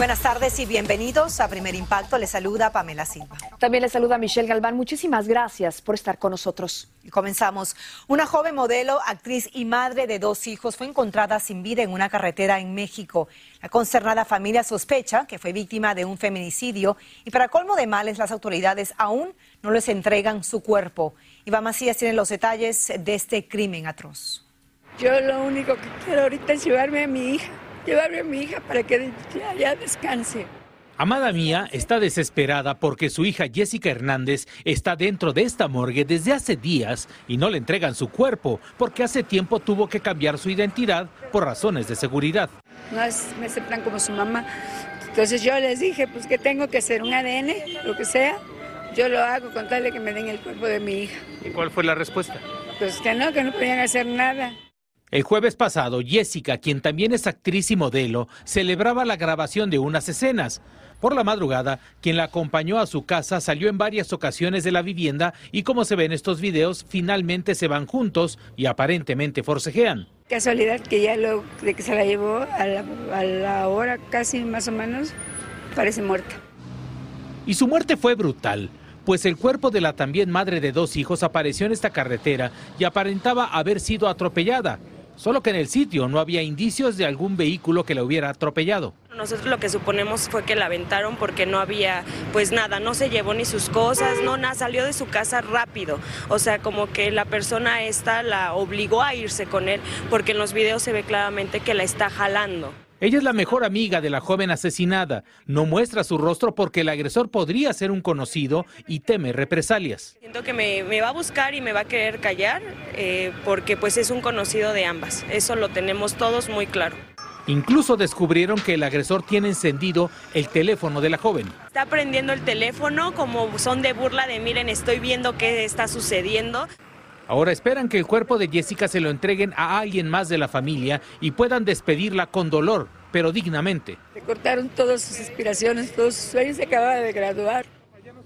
Buenas tardes y bienvenidos a Primer Impacto. Les saluda Pamela Silva. También les saluda Michelle Galván. Muchísimas gracias por estar con nosotros. Y comenzamos. Una joven modelo, actriz y madre de dos hijos fue encontrada sin vida en una carretera en México. La concernada familia sospecha que fue víctima de un feminicidio y para colmo de males las autoridades aún no les entregan su cuerpo. Iván Macías tiene los detalles de este crimen atroz. Yo lo único que quiero ahorita es llevarme a mi hija, llevarme a mi hija para que ya, ya descanse. Amada mía está desesperada porque su hija Jessica Hernández está dentro de esta morgue desde hace días y no le entregan su cuerpo porque hace tiempo tuvo que cambiar su identidad por razones de seguridad. No es, me aceptan como su mamá. Entonces yo les dije, pues que tengo que hacer un ADN, lo que sea. Yo lo hago con tal de que me den el cuerpo de mi hija. ¿Y cuál fue la respuesta? Pues que no, que no podían hacer nada. El jueves pasado, Jessica, quien también es actriz y modelo, celebraba la grabación de unas escenas. Por la madrugada, quien la acompañó a su casa salió en varias ocasiones de la vivienda y como se ve en estos videos, finalmente se van juntos y aparentemente forcejean. Casualidad que ya lo de que se la llevó a la, a la hora casi más o menos, parece muerta. Y su muerte fue brutal, pues el cuerpo de la también madre de dos hijos apareció en esta carretera y aparentaba haber sido atropellada. Solo que en el sitio no había indicios de algún vehículo que la hubiera atropellado. Nosotros lo que suponemos fue que la aventaron porque no había pues nada, no se llevó ni sus cosas, no nada, salió de su casa rápido. O sea, como que la persona esta la obligó a irse con él porque en los videos se ve claramente que la está jalando. Ella es la mejor amiga de la joven asesinada. No muestra su rostro porque el agresor podría ser un conocido y teme represalias. Siento que me, me va a buscar y me va a querer callar eh, porque pues es un conocido de ambas. Eso lo tenemos todos muy claro. Incluso descubrieron que el agresor tiene encendido el teléfono de la joven. Está prendiendo el teléfono como son de burla de miren, estoy viendo qué está sucediendo. Ahora esperan que el cuerpo de Jessica se lo entreguen a alguien más de la familia y puedan despedirla con dolor, pero dignamente. Le cortaron todas sus aspiraciones, todos sus sueños, se acaba de graduar.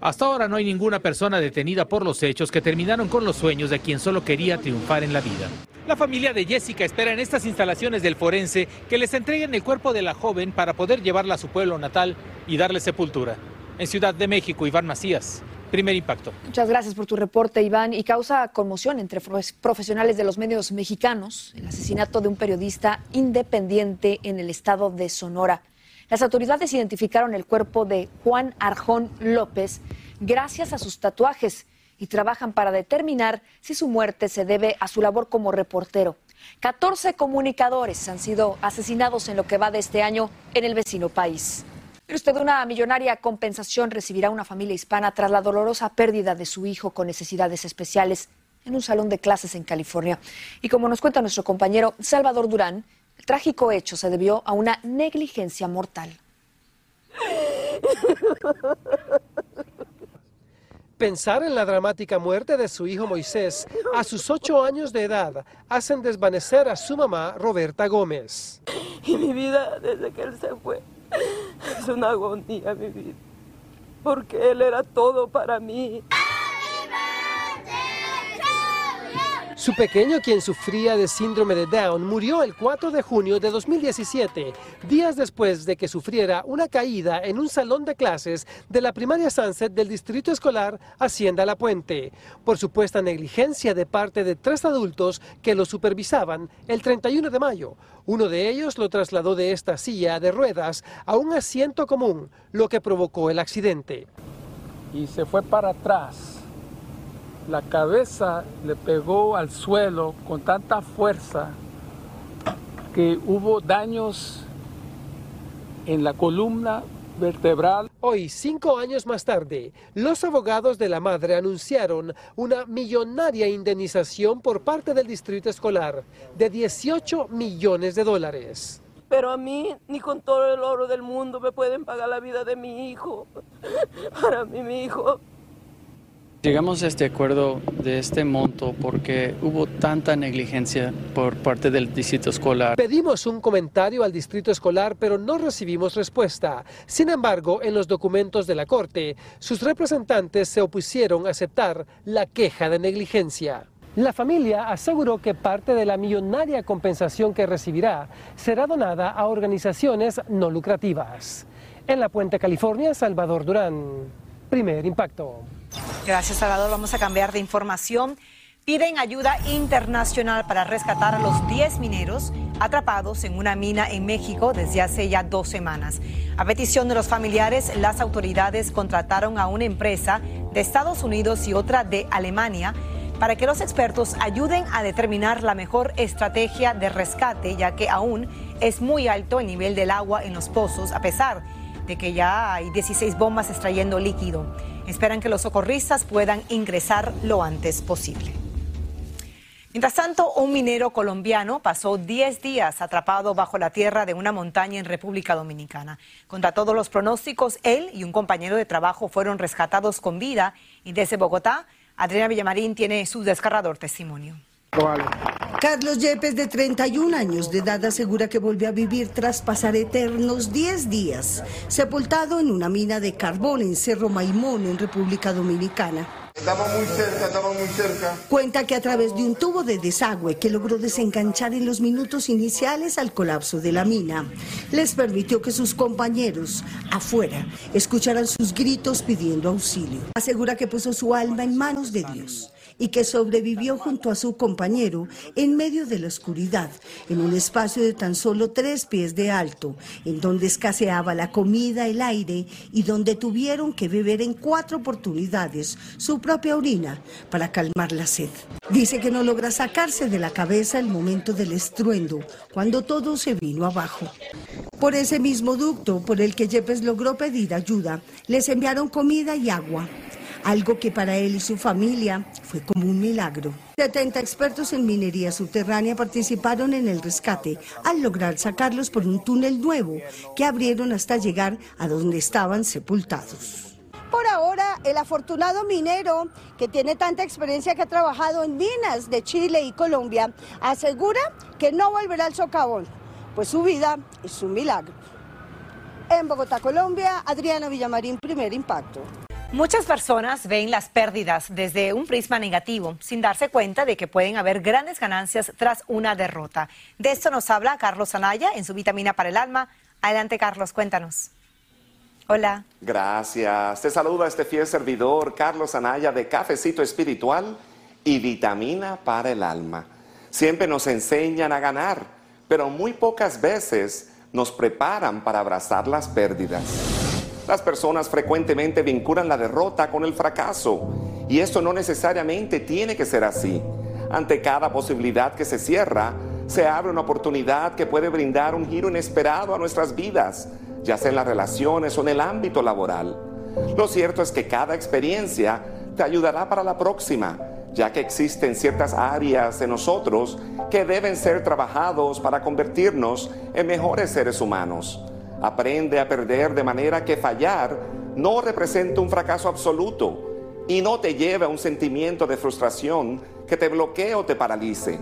Hasta ahora no hay ninguna persona detenida por los hechos que terminaron con los sueños de quien solo quería triunfar en la vida. La familia de Jessica espera en estas instalaciones del forense que les entreguen el cuerpo de la joven para poder llevarla a su pueblo natal y darle sepultura. En Ciudad de México, Iván Macías, primer impacto. Muchas gracias por tu reporte, Iván. Y causa conmoción entre profesionales de los medios mexicanos el asesinato de un periodista independiente en el estado de Sonora. Las autoridades identificaron el cuerpo de Juan Arjón López gracias a sus tatuajes y trabajan para determinar si su muerte se debe a su labor como reportero. 14 comunicadores han sido asesinados en lo que va de este año en el vecino país. Pero usted una millonaria compensación recibirá una familia hispana tras la dolorosa pérdida de su hijo con necesidades especiales. en un salón de clases en California. Y como nos cuenta nuestro compañero Salvador Durán, el trágico hecho se debió a una negligencia mortal. Pensar en la dramática muerte de su hijo Moisés a sus ocho años de edad hacen desvanecer a su mamá Roberta Gómez. Y mi vida desde que él se fue es una agonía, mi vida, porque él era todo para mí. Su pequeño, quien sufría de síndrome de Down, murió el 4 de junio de 2017, días después de que sufriera una caída en un salón de clases de la primaria Sunset del distrito escolar Hacienda La Puente, por supuesta negligencia de parte de tres adultos que lo supervisaban el 31 de mayo. Uno de ellos lo trasladó de esta silla de ruedas a un asiento común, lo que provocó el accidente. Y se fue para atrás la cabeza le pegó al suelo con tanta fuerza que hubo daños en la columna vertebral. Hoy, cinco años más tarde, los abogados de la madre anunciaron una millonaria indemnización por parte del distrito escolar de 18 millones de dólares. Pero a mí, ni con todo el oro del mundo, me pueden pagar la vida de mi hijo. Para mí, mi hijo Llegamos a este acuerdo de este monto porque hubo tanta negligencia por parte del distrito escolar. Pedimos un comentario al distrito escolar, pero no recibimos respuesta. Sin embargo, en los documentos de la Corte, sus representantes se opusieron a aceptar la queja de negligencia. La familia aseguró que parte de la millonaria compensación que recibirá será donada a organizaciones no lucrativas. En La Puente, California, Salvador Durán. Primer impacto. Gracias, Salvador. Vamos a cambiar de información. Piden ayuda internacional para rescatar a los 10 mineros atrapados en una mina en México desde hace ya dos semanas. A petición de los familiares, las autoridades contrataron a una empresa de Estados Unidos y otra de Alemania para que los expertos ayuden a determinar la mejor estrategia de rescate, ya que aún es muy alto el nivel del agua en los pozos, a pesar de que ya hay 16 bombas extrayendo líquido. Esperan que los socorristas puedan ingresar lo antes posible. Mientras tanto, un minero colombiano pasó 10 días atrapado bajo la tierra de una montaña en República Dominicana. Contra todos los pronósticos, él y un compañero de trabajo fueron rescatados con vida y desde Bogotá, Adriana Villamarín tiene su descarrador testimonio. Carlos Yepes, de 31 años de edad, asegura que volvió a vivir tras pasar eternos 10 días, sepultado en una mina de carbón en Cerro Maimón, en República Dominicana. Estamos muy cerca, estamos muy cerca. Cuenta que a través de un tubo de desagüe que logró desenganchar en los minutos iniciales al colapso de la mina, les permitió que sus compañeros afuera escucharan sus gritos pidiendo auxilio. Asegura que puso su alma en manos de Dios y que sobrevivió junto a su compañero en medio de la oscuridad, en un espacio de tan solo tres pies de alto, en donde escaseaba la comida, el aire y donde tuvieron que beber en cuatro oportunidades su propia orina para calmar la sed. Dice que no logra sacarse de la cabeza el momento del estruendo, cuando todo se vino abajo. Por ese mismo ducto por el que Yepes logró pedir ayuda, les enviaron comida y agua algo que para él y su familia fue como un milagro. 70 expertos en minería subterránea participaron en el rescate al lograr sacarlos por un túnel nuevo que abrieron hasta llegar a donde estaban sepultados. Por ahora, el afortunado minero que tiene tanta experiencia que ha trabajado en minas de Chile y Colombia asegura que no volverá al socavón, pues su vida es un milagro. En Bogotá, Colombia, Adriana Villamarín, primer impacto. Muchas personas ven las pérdidas desde un prisma negativo, sin darse cuenta de que pueden haber grandes ganancias tras una derrota. De esto nos habla Carlos Anaya en su vitamina para el alma. Adelante, Carlos, cuéntanos. Hola. Gracias. Te saluda este fiel servidor, Carlos Anaya, de Cafecito Espiritual y Vitamina para el Alma. Siempre nos enseñan a ganar, pero muy pocas veces nos preparan para abrazar las pérdidas. Las personas frecuentemente vinculan la derrota con el fracaso y esto no necesariamente tiene que ser así. Ante cada posibilidad que se cierra, se abre una oportunidad que puede brindar un giro inesperado a nuestras vidas, ya sea en las relaciones o en el ámbito laboral. Lo cierto es que cada experiencia te ayudará para la próxima, ya que existen ciertas áreas de nosotros que deben ser trabajados para convertirnos en mejores seres humanos. Aprende a perder de manera que fallar no representa un fracaso absoluto y no te lleve a un sentimiento de frustración que te bloquee o te paralice.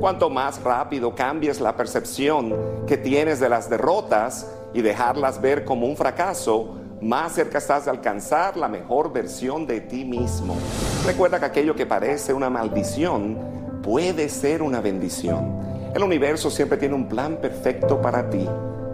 Cuanto más rápido cambies la percepción que tienes de las derrotas y dejarlas ver como un fracaso, más cerca estás de alcanzar la mejor versión de ti mismo. Recuerda que aquello que parece una maldición puede ser una bendición. El universo siempre tiene un plan perfecto para ti.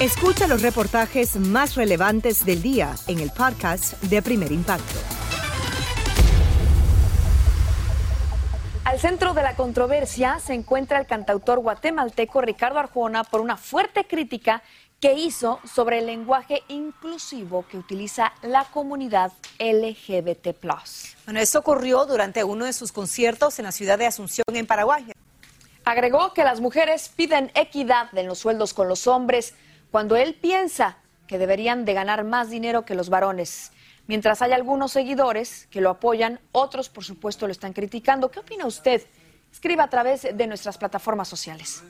Escucha los reportajes más relevantes del día en el podcast de Primer Impacto. Al centro de la controversia se encuentra el cantautor guatemalteco Ricardo Arjona por una fuerte crítica que hizo sobre el lenguaje inclusivo que utiliza la comunidad LGBT. Bueno, esto ocurrió durante uno de sus conciertos en la ciudad de Asunción, en Paraguay. Agregó que las mujeres piden equidad en los sueldos con los hombres cuando él piensa que deberían de ganar más dinero que los varones. Mientras hay algunos seguidores que lo apoyan, otros por supuesto lo están criticando. ¿Qué opina usted? Escriba a través de nuestras plataformas sociales.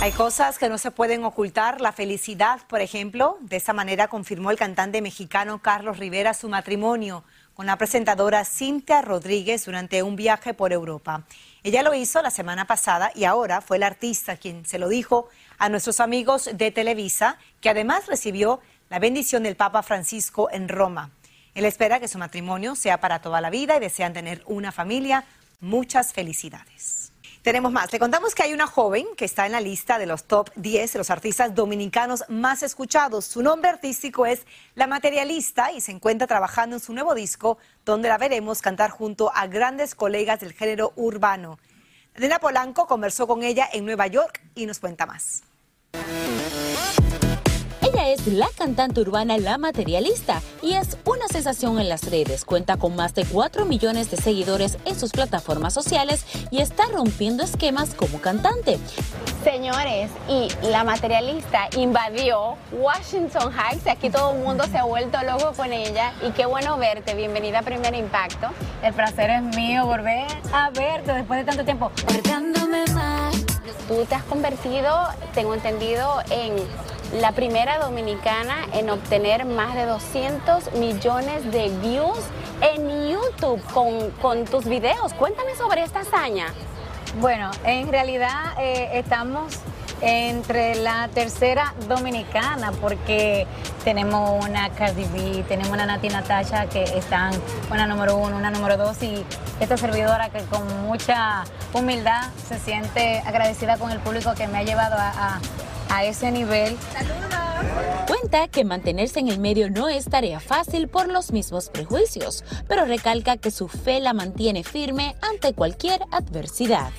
Hay cosas que no se pueden ocultar. La felicidad, por ejemplo. De esa manera confirmó el cantante mexicano Carlos Rivera su matrimonio con la presentadora Cintia Rodríguez durante un viaje por Europa. Ella lo hizo la semana pasada y ahora fue el artista quien se lo dijo a nuestros amigos de Televisa, que además recibió la bendición del Papa Francisco en Roma. Él espera que su matrimonio sea para toda la vida y desean tener una familia. Muchas felicidades. Tenemos más. Le contamos que hay una joven que está en la lista de los top 10 de los artistas dominicanos más escuchados. Su nombre artístico es La Materialista y se encuentra trabajando en su nuevo disco, donde la veremos cantar junto a grandes colegas del género urbano. Elena Polanco conversó con ella en Nueva York y nos cuenta más. Ella es la cantante urbana La Materialista y es una sensación en las redes. Cuenta con más de 4 millones de seguidores en sus plataformas sociales y está rompiendo esquemas como cantante. Señores, y La Materialista invadió Washington Heights. Aquí todo el mundo se ha vuelto loco con ella. Y qué bueno verte. Bienvenida a Primer Impacto. El placer es mío volver a verte después de tanto tiempo. Tú te has convertido, tengo entendido, en la primera dominicana en obtener más de 200 millones de views en YouTube con, con tus videos. Cuéntame sobre esta hazaña. Bueno, en realidad eh, estamos entre la tercera dominicana porque tenemos una Cardi B, tenemos una Nati Natasha que están una número uno, una número dos y esta servidora que con mucha humildad se siente agradecida con el público que me ha llevado a, a a ese nivel. Cuenta que mantenerse en el medio no es tarea fácil por los mismos prejuicios, pero recalca que su fe la mantiene firme ante cualquier adversidad.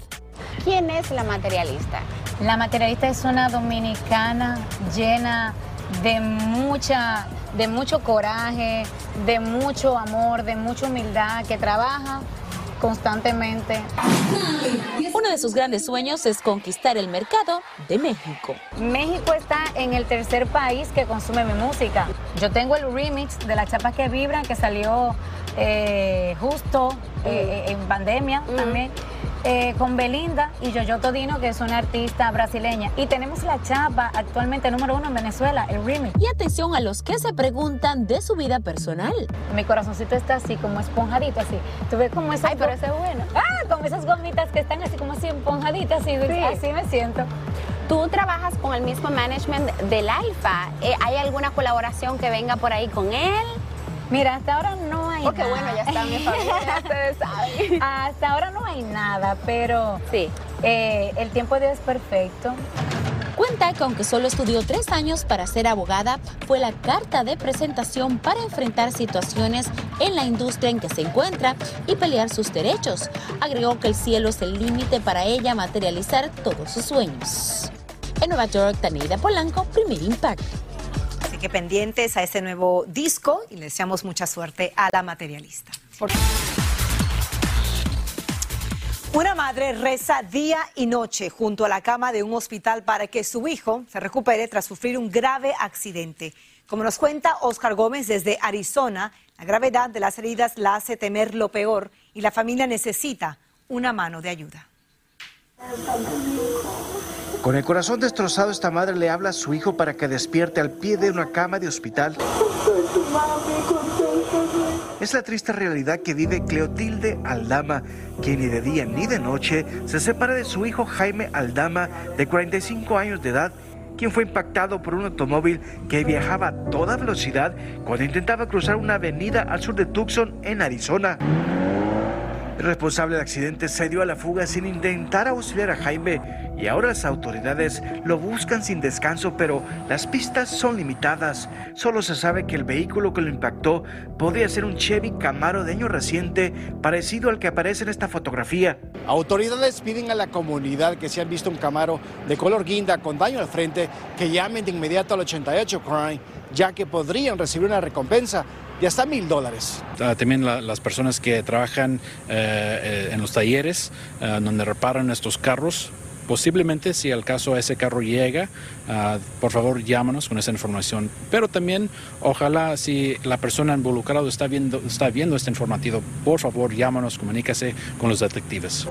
¿Quién es la materialista? La materialista es una dominicana llena de mucha de mucho coraje, de mucho amor, de mucha humildad, que trabaja constantemente. Uno de sus grandes sueños es conquistar el mercado de México. México está en el tercer país que consume mi música. Yo tengo el remix de las chapas que vibran que salió eh, justo eh, en pandemia también. Eh, con Belinda y Yoyo Todino, que es una artista brasileña. Y tenemos la chapa actualmente número uno en Venezuela, el remix. Y atención a los que se preguntan de su vida personal. Mi corazoncito está así, como esponjadito, así. Tú ves como esas... Ay, pero eso es bueno. Ah, como esas gomitas que están así como así esponjaditas, así, así me siento. Tú trabajas con el mismo management del Alfa. Eh, ¿Hay alguna colaboración que venga por ahí con él? Mira, hasta ahora no hay Porque nada. bueno, ya está mi familia, ya ustedes saben. Hasta ahora no hay nada, pero sí. el tiempo de Dios es perfecto. Cuenta que aunque solo estudió tres años para ser abogada, fue la carta de presentación para enfrentar situaciones en la industria en que se encuentra y pelear sus derechos. Agregó que el cielo es el límite para ella materializar todos sus sueños. En Nueva York, Taneida Polanco, Primer Impacto. Que pendientes a este nuevo disco y le deseamos mucha suerte a la materialista. Una madre reza día y noche junto a la cama de un hospital para que su hijo se recupere tras sufrir un grave accidente. Como nos cuenta Oscar Gómez desde Arizona, la gravedad de las heridas la hace temer lo peor y la familia necesita una mano de ayuda. Con el corazón destrozado, esta madre le habla a su hijo para que despierte al pie de una cama de hospital. Es la triste realidad que vive Cleotilde Aldama, quien ni de día ni de noche se separa de su hijo Jaime Aldama, de 45 años de edad, quien fue impactado por un automóvil que viajaba a toda velocidad cuando intentaba cruzar una avenida al sur de Tucson, en Arizona. El responsable del accidente se dio a la fuga sin intentar auxiliar a Jaime y ahora las autoridades lo buscan sin descanso, pero las pistas son limitadas. Solo se sabe que el vehículo que lo impactó podría ser un Chevy Camaro de año reciente, parecido al que aparece en esta fotografía. Autoridades piden a la comunidad que si han visto un Camaro de color guinda con daño al frente, que llamen de inmediato al 88 Crime, ya que podrían recibir una recompensa de hasta mil dólares. Ah, También la- las personas que trabajan eh, eh, en los talleres ah, donde reparan estos carros, posiblemente si al caso ese carro llega, ah, por favor llámanos con esa información. Pero también ojalá si la persona involucrada está viendo, está viendo este informativo, por favor llámanos, comuníquese con los detectives.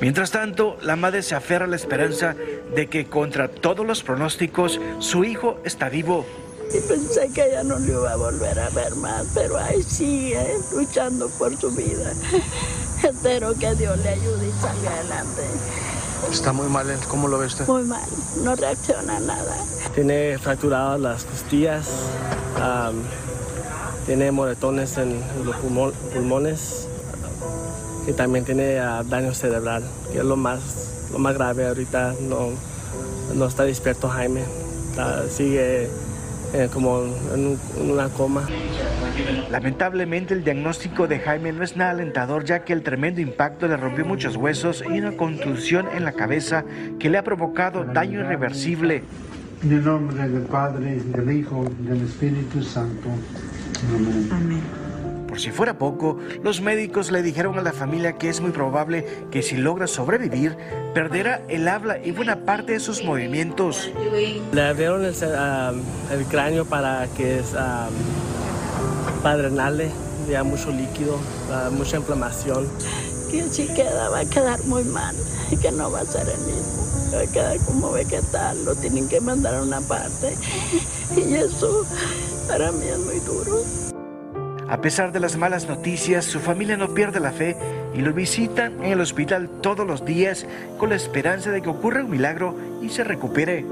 Mientras tanto, la madre se aferra a la esperanza de que contra todos los pronósticos, su hijo está vivo. Y pensé que ella no lo iba a volver a ver más, pero ahí sigue luchando por su vida. Espero que Dios le ayude y salga adelante. Está muy mal, ¿cómo lo ve usted? Muy mal, no reacciona a nada. Tiene fracturadas las costillas, tiene moretones en los pulmo- pulmones y también tiene ah, daño cerebral, que es lo más, lo más grave. Ahorita no, no está despierto Jaime, Está- sigue eh, como en, un- en una coma. Lamentablemente el diagnóstico de Jaime no es nada alentador ya que el tremendo impacto le rompió muchos huesos y una contusión en la cabeza que le ha provocado daño irreversible. En el nombre del Padre, del Hijo, del Espíritu Santo. Amén. Por si fuera poco, los médicos le dijeron a la familia que es muy probable que si logra sobrevivir, perderá el habla y buena parte de sus movimientos. Le abrieron el, el cráneo para que es, am, para drenarle ya mucho líquido, ah, mucha inflamación. Que si queda va a quedar muy mal y que no va a ser el mismo. Va a quedar como vegetal, lo tienen que mandar a una parte. Y eso para mí es muy duro. A pesar de las malas noticias, su familia no pierde la fe y lo visitan en el hospital todos los días con la esperanza de que ocurra un milagro y se recupere.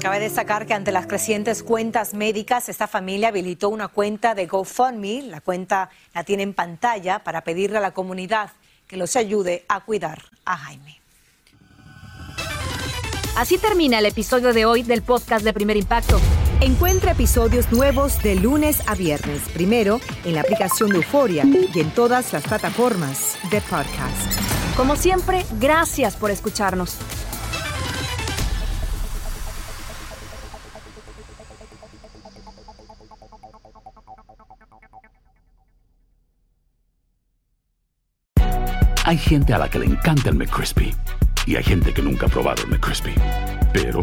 Cabe destacar que ante las crecientes cuentas médicas, esta familia habilitó una cuenta de GoFundMe. La cuenta la tiene en pantalla para pedirle a la comunidad que los ayude a cuidar a Jaime. Así termina el episodio de hoy del podcast de Primer Impacto. Encuentra episodios nuevos de lunes a viernes, primero en la aplicación de Euforia y en todas las plataformas de podcast. Como siempre, gracias por escucharnos. Hay gente a la que le encanta el McCrispy y hay gente que nunca ha probado el McCrispy. Pero